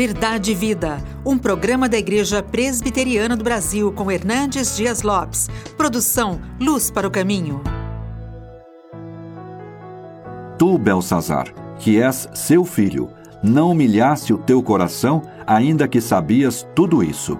Verdade e Vida, um programa da Igreja Presbiteriana do Brasil com Hernandes Dias Lopes. Produção Luz para o Caminho. Tu, Belsazar, que és seu filho, não humilhaste o teu coração, ainda que sabias tudo isso.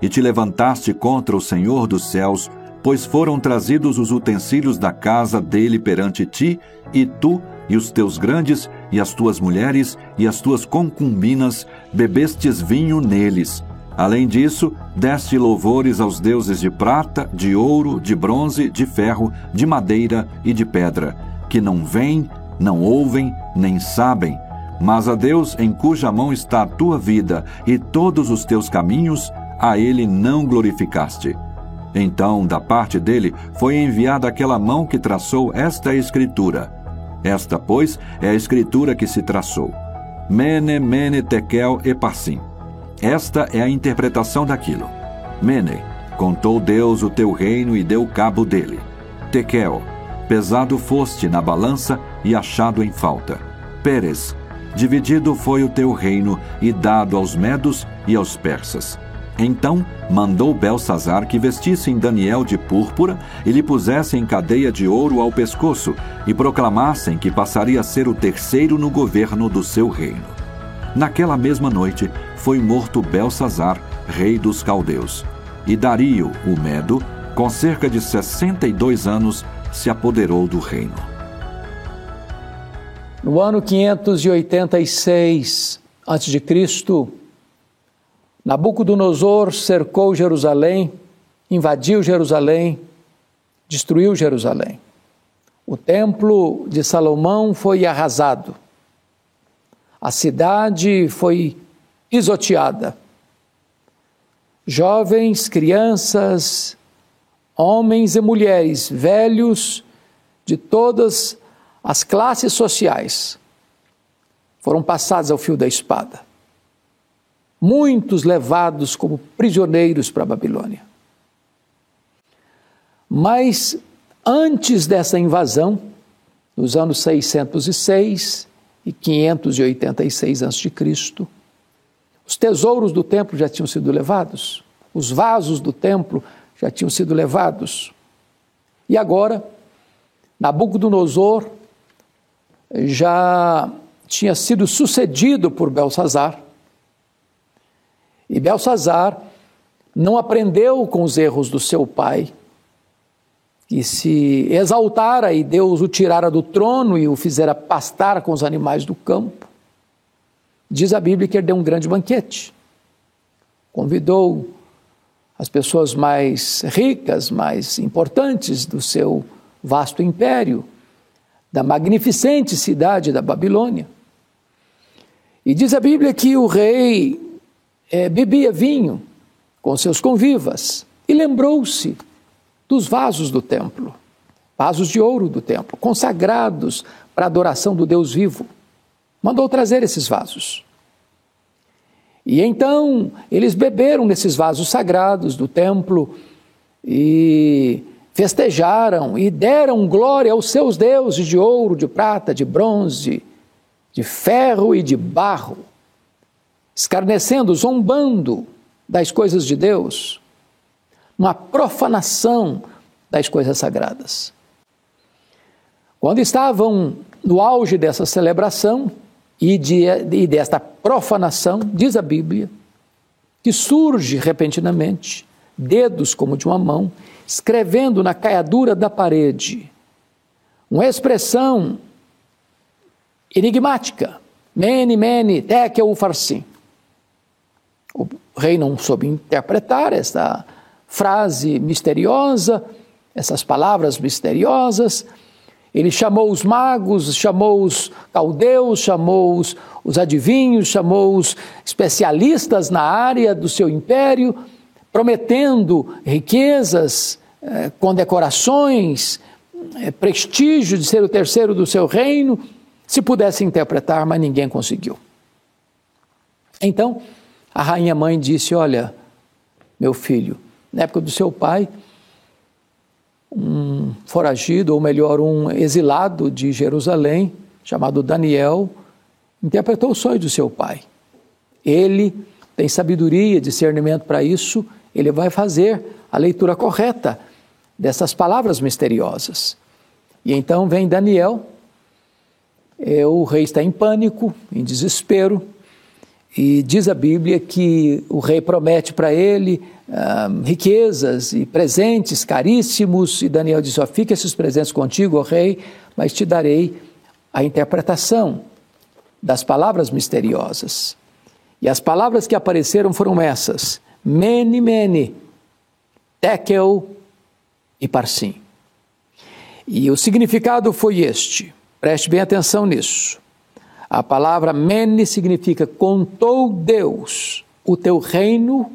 E te levantaste contra o Senhor dos céus, pois foram trazidos os utensílios da casa dele perante ti, e tu e os teus grandes, e as tuas mulheres, e as tuas concubinas, bebestes vinho neles. Além disso, deste louvores aos deuses de prata, de ouro, de bronze, de ferro, de madeira e de pedra, que não veem, não ouvem, nem sabem, mas a Deus em cuja mão está a tua vida e todos os teus caminhos, a ele não glorificaste. Então, da parte dele, foi enviada aquela mão que traçou esta escritura. Esta, pois, é a escritura que se traçou. Mene, mene, tekel e parsim. Esta é a interpretação daquilo. Mene, contou Deus o teu reino e deu cabo dele. Tekel, pesado foste na balança e achado em falta. Pérez, dividido foi o teu reino e dado aos medos e aos persas. Então mandou Belsazar que vestissem Daniel de púrpura e lhe pusessem cadeia de ouro ao pescoço e proclamassem que passaria a ser o terceiro no governo do seu reino. Naquela mesma noite foi morto Belsazar, rei dos caldeus. E Dario, o Medo, com cerca de 62 anos, se apoderou do reino. No ano 586 a.C., Nabucodonosor cercou Jerusalém, invadiu Jerusalém, destruiu Jerusalém. O templo de Salomão foi arrasado. A cidade foi pisoteada. Jovens, crianças, homens e mulheres, velhos de todas as classes sociais foram passados ao fio da espada muitos levados como prisioneiros para a Babilônia. Mas antes dessa invasão, nos anos 606 e 586 a.C., os tesouros do templo já tinham sido levados, os vasos do templo já tinham sido levados. E agora, Nabucodonosor já tinha sido sucedido por Belsazar, e Belsazar não aprendeu com os erros do seu pai, que se exaltara e Deus o tirara do trono e o fizera pastar com os animais do campo. Diz a Bíblia que ele deu um grande banquete. Convidou as pessoas mais ricas, mais importantes do seu vasto império, da magnificente cidade da Babilônia. E diz a Bíblia que o rei é, bebia vinho com seus convivas e lembrou-se dos vasos do templo, vasos de ouro do templo, consagrados para a adoração do Deus vivo. Mandou trazer esses vasos. E então eles beberam nesses vasos sagrados do templo e festejaram e deram glória aos seus deuses de ouro, de prata, de bronze, de ferro e de barro escarnecendo, zombando das coisas de Deus, uma profanação das coisas sagradas. Quando estavam no auge dessa celebração e, de, e desta profanação, diz a Bíblia, que surge repentinamente dedos como de uma mão, escrevendo na caiadura da parede uma expressão enigmática, mene, mene, tekel farsim. O rei não soube interpretar essa frase misteriosa, essas palavras misteriosas. Ele chamou os magos, chamou os caldeus, chamou os, os adivinhos, chamou os especialistas na área do seu império, prometendo riquezas, eh, condecorações, eh, prestígio de ser o terceiro do seu reino, se pudesse interpretar, mas ninguém conseguiu. Então, a rainha mãe disse: Olha, meu filho, na época do seu pai, um foragido, ou melhor, um exilado de Jerusalém, chamado Daniel, interpretou o sonho do seu pai. ele tem sabedoria, discernimento para isso, ele vai fazer a leitura correta dessas palavras misteriosas. E então vem Daniel, é, o rei está em pânico, em desespero, e diz a Bíblia que o rei promete para ele ah, riquezas e presentes caríssimos, e Daniel diz: oh, Fica esses presentes contigo, ó rei, mas te darei a interpretação das palavras misteriosas. E as palavras que apareceram foram essas: Mene, Mene, Tekel e Parsim. E o significado foi este: preste bem atenção nisso. A palavra Mene significa contou Deus o teu reino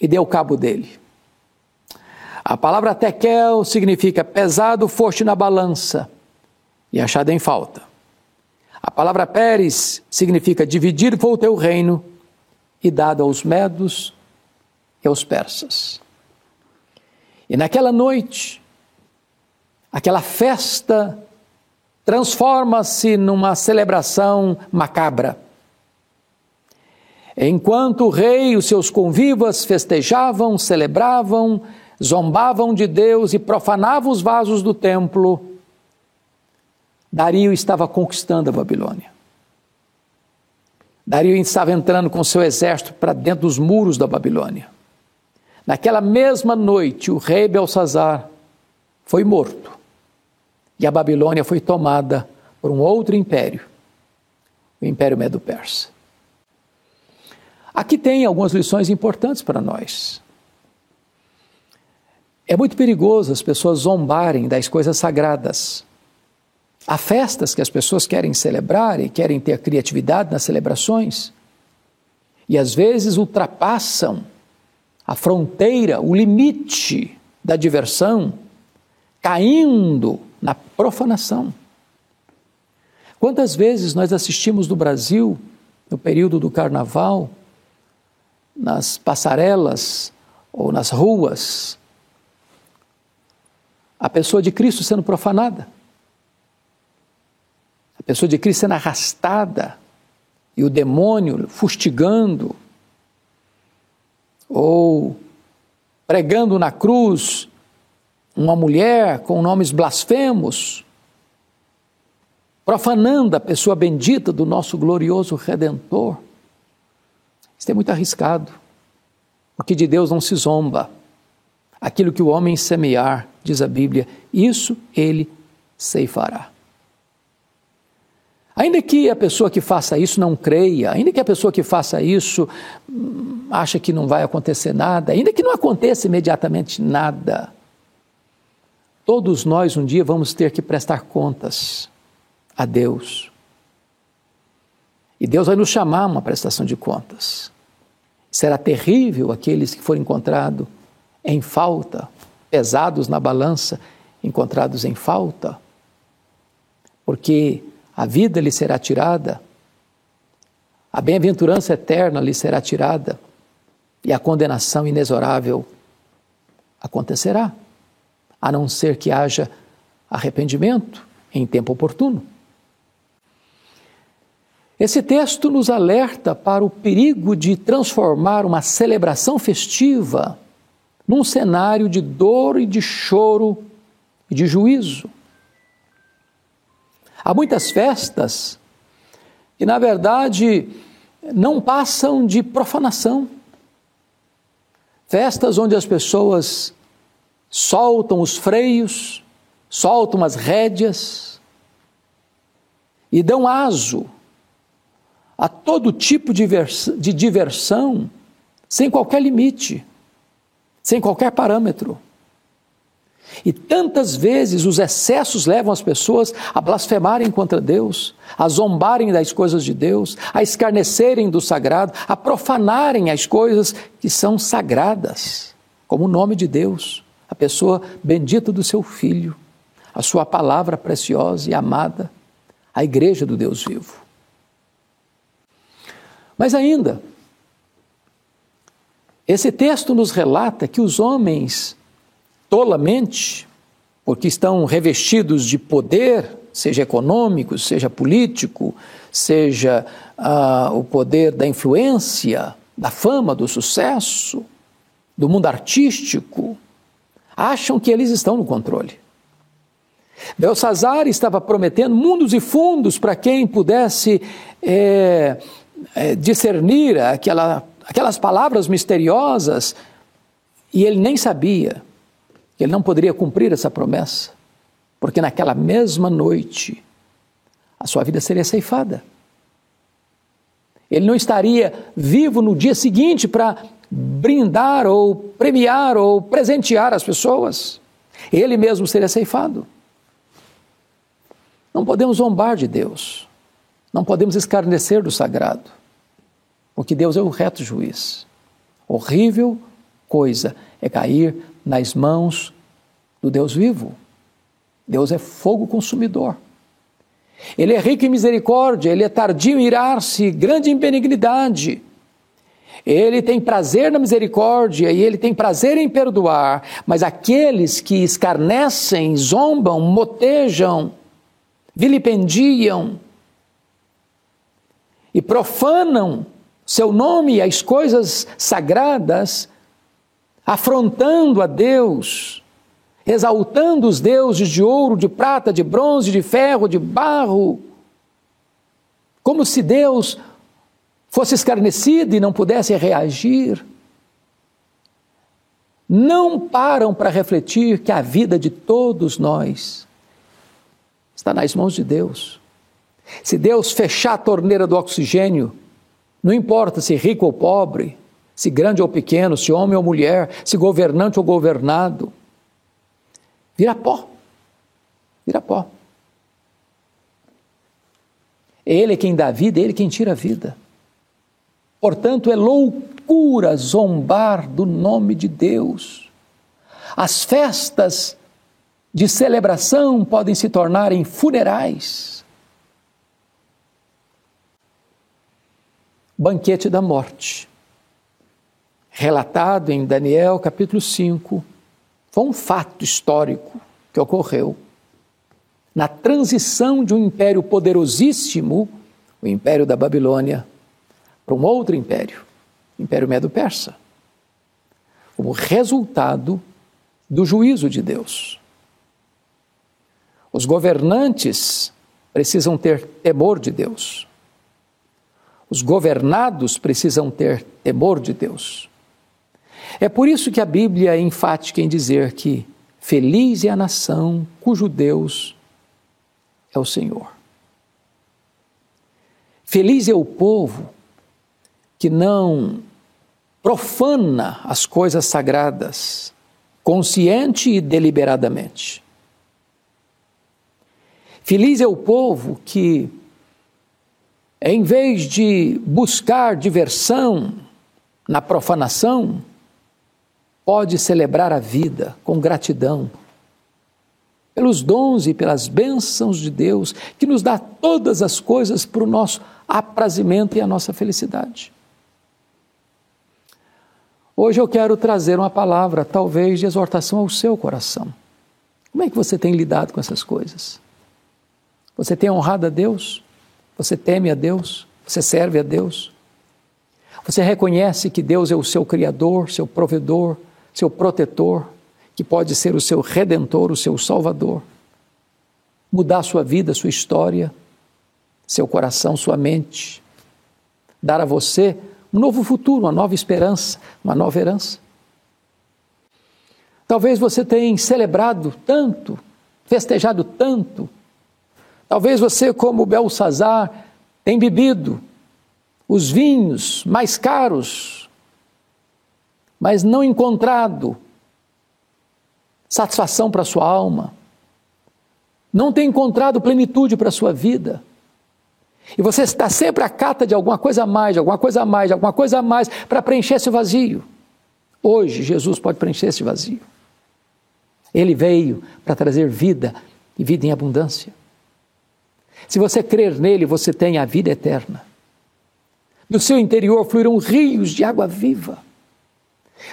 e deu cabo dele. A palavra tekel significa pesado foste na balança e achado em falta. A palavra Pérez significa dividir foi o teu reino e dado aos medos e aos persas. E naquela noite, aquela festa transforma-se numa celebração macabra. Enquanto o rei e os seus convivas festejavam, celebravam, zombavam de Deus e profanavam os vasos do templo, Dario estava conquistando a Babilônia. Dario estava entrando com seu exército para dentro dos muros da Babilônia. Naquela mesma noite, o rei Belsazar foi morto e a Babilônia foi tomada por um outro império, o Império Medo-Persa. Aqui tem algumas lições importantes para nós. É muito perigoso as pessoas zombarem das coisas sagradas. Há festas que as pessoas querem celebrar e querem ter criatividade nas celebrações, e às vezes ultrapassam a fronteira, o limite da diversão, caindo na profanação. Quantas vezes nós assistimos no Brasil, no período do carnaval, nas passarelas ou nas ruas, a pessoa de Cristo sendo profanada, a pessoa de Cristo sendo arrastada e o demônio fustigando, ou pregando na cruz uma mulher com nomes blasfemos, profanando a pessoa bendita do nosso glorioso Redentor. Isso é muito arriscado, porque de Deus não se zomba. Aquilo que o homem semear, diz a Bíblia, isso ele ceifará. Ainda que a pessoa que faça isso não creia, ainda que a pessoa que faça isso hum, acha que não vai acontecer nada, ainda que não aconteça imediatamente nada, Todos nós um dia vamos ter que prestar contas a Deus. E Deus vai nos chamar a uma prestação de contas. Será terrível aqueles que forem encontrados em falta, pesados na balança, encontrados em falta, porque a vida lhe será tirada, a bem-aventurança eterna lhe será tirada e a condenação inexorável acontecerá a não ser que haja arrependimento em tempo oportuno. Esse texto nos alerta para o perigo de transformar uma celebração festiva num cenário de dor e de choro e de juízo. Há muitas festas que, na verdade, não passam de profanação. Festas onde as pessoas soltam os freios, soltam as rédeas e dão aso a todo tipo de diversão, sem qualquer limite, sem qualquer parâmetro. E tantas vezes os excessos levam as pessoas a blasfemarem contra Deus, a zombarem das coisas de Deus, a escarnecerem do sagrado, a profanarem as coisas que são sagradas, como o nome de Deus a pessoa bendita do seu filho, a sua palavra preciosa e amada, a igreja do Deus vivo. Mas ainda, esse texto nos relata que os homens, tolamente, porque estão revestidos de poder seja econômico, seja político, seja ah, o poder da influência, da fama, do sucesso, do mundo artístico, acham que eles estão no controle. Belsazar estava prometendo mundos e fundos para quem pudesse é, é, discernir aquela, aquelas palavras misteriosas, e ele nem sabia que ele não poderia cumprir essa promessa, porque naquela mesma noite a sua vida seria ceifada. Ele não estaria vivo no dia seguinte para brindar ou premiar ou presentear as pessoas. Ele mesmo seria ceifado. Não podemos zombar de Deus. Não podemos escarnecer do sagrado. Porque Deus é o reto juiz. Horrível coisa é cair nas mãos do Deus vivo. Deus é fogo consumidor. Ele é rico em misericórdia, ele é tardio em irar-se, grande em benignidade. Ele tem prazer na misericórdia e ele tem prazer em perdoar, mas aqueles que escarnecem, zombam, motejam, vilipendiam e profanam seu nome e as coisas sagradas, afrontando a Deus, exaltando os deuses de ouro, de prata, de bronze, de ferro, de barro, como se Deus fosse escarnecido e não pudesse reagir, não param para refletir que a vida de todos nós está nas mãos de Deus. Se Deus fechar a torneira do oxigênio, não importa se rico ou pobre, se grande ou pequeno, se homem ou mulher, se governante ou governado, vira pó. Vira pó. Ele é quem dá vida, ele é quem tira a vida. Portanto, é loucura zombar do nome de Deus. As festas de celebração podem se tornar em funerais. Banquete da morte, relatado em Daniel capítulo 5, foi um fato histórico que ocorreu na transição de um império poderosíssimo, o Império da Babilônia, para um outro império, o Império Medo-Persa, como resultado do juízo de Deus. Os governantes precisam ter temor de Deus. Os governados precisam ter temor de Deus. É por isso que a Bíblia é enfática em dizer que feliz é a nação cujo Deus é o Senhor. Feliz é o povo que não profana as coisas sagradas, consciente e deliberadamente. Feliz é o povo que, em vez de buscar diversão na profanação, pode celebrar a vida com gratidão pelos dons e pelas bênçãos de Deus, que nos dá todas as coisas para o nosso aprazimento e a nossa felicidade. Hoje eu quero trazer uma palavra, talvez de exortação ao seu coração. Como é que você tem lidado com essas coisas? Você tem honrado a Deus? Você teme a Deus? Você serve a Deus? Você reconhece que Deus é o seu Criador, seu provedor, seu protetor, que pode ser o seu redentor, o seu salvador? Mudar sua vida, sua história, seu coração, sua mente, dar a você um novo futuro, uma nova esperança, uma nova herança. Talvez você tenha celebrado tanto, festejado tanto. Talvez você, como Belsazar, tenha bebido os vinhos mais caros, mas não encontrado satisfação para sua alma, não tem encontrado plenitude para sua vida. E você está sempre à cata de alguma coisa a mais, de alguma coisa a mais, de alguma coisa a mais, para preencher esse vazio. Hoje, Jesus pode preencher esse vazio. Ele veio para trazer vida e vida em abundância. Se você crer nele, você tem a vida eterna. Do seu interior fluirão rios de água viva.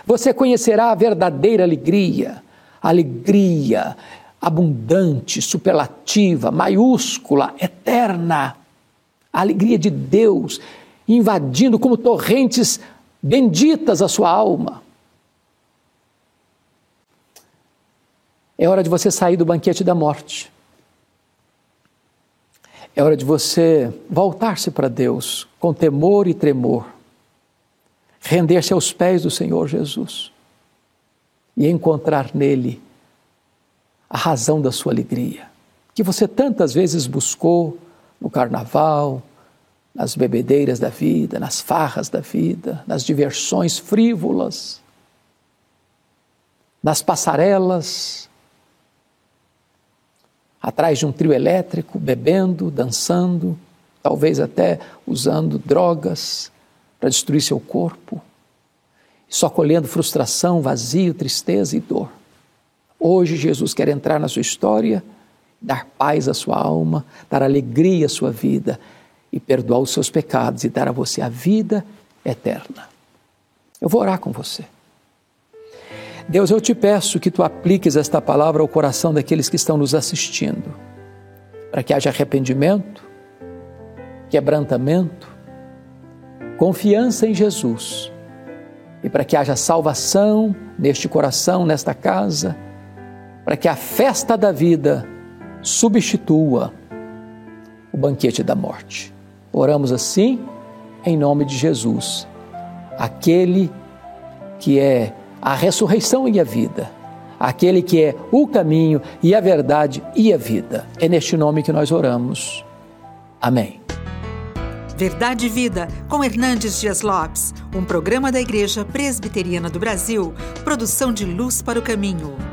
Você conhecerá a verdadeira alegria, alegria, abundante, superlativa, maiúscula, eterna. A alegria de Deus invadindo como torrentes benditas a sua alma. É hora de você sair do banquete da morte. É hora de você voltar-se para Deus com temor e tremor, render-se aos pés do Senhor Jesus e encontrar nele a razão da sua alegria, que você tantas vezes buscou no carnaval, nas bebedeiras da vida, nas farras da vida, nas diversões frívolas, nas passarelas, atrás de um trio elétrico, bebendo, dançando, talvez até usando drogas para destruir seu corpo, só colhendo frustração, vazio, tristeza e dor. Hoje Jesus quer entrar na sua história, dar paz à sua alma, dar alegria à sua vida e perdoar os seus pecados e dar a você a vida eterna. Eu vou orar com você. Deus, eu te peço que tu apliques esta palavra ao coração daqueles que estão nos assistindo, para que haja arrependimento, quebrantamento, confiança em Jesus e para que haja salvação neste coração, nesta casa, para que a festa da vida substitua o banquete da morte. Oramos assim em nome de Jesus, aquele que é a ressurreição e a vida, aquele que é o caminho e a verdade e a vida. É neste nome que nós oramos. Amém. Verdade e Vida, com Hernandes Dias Lopes, um programa da Igreja Presbiteriana do Brasil, produção de Luz para o Caminho.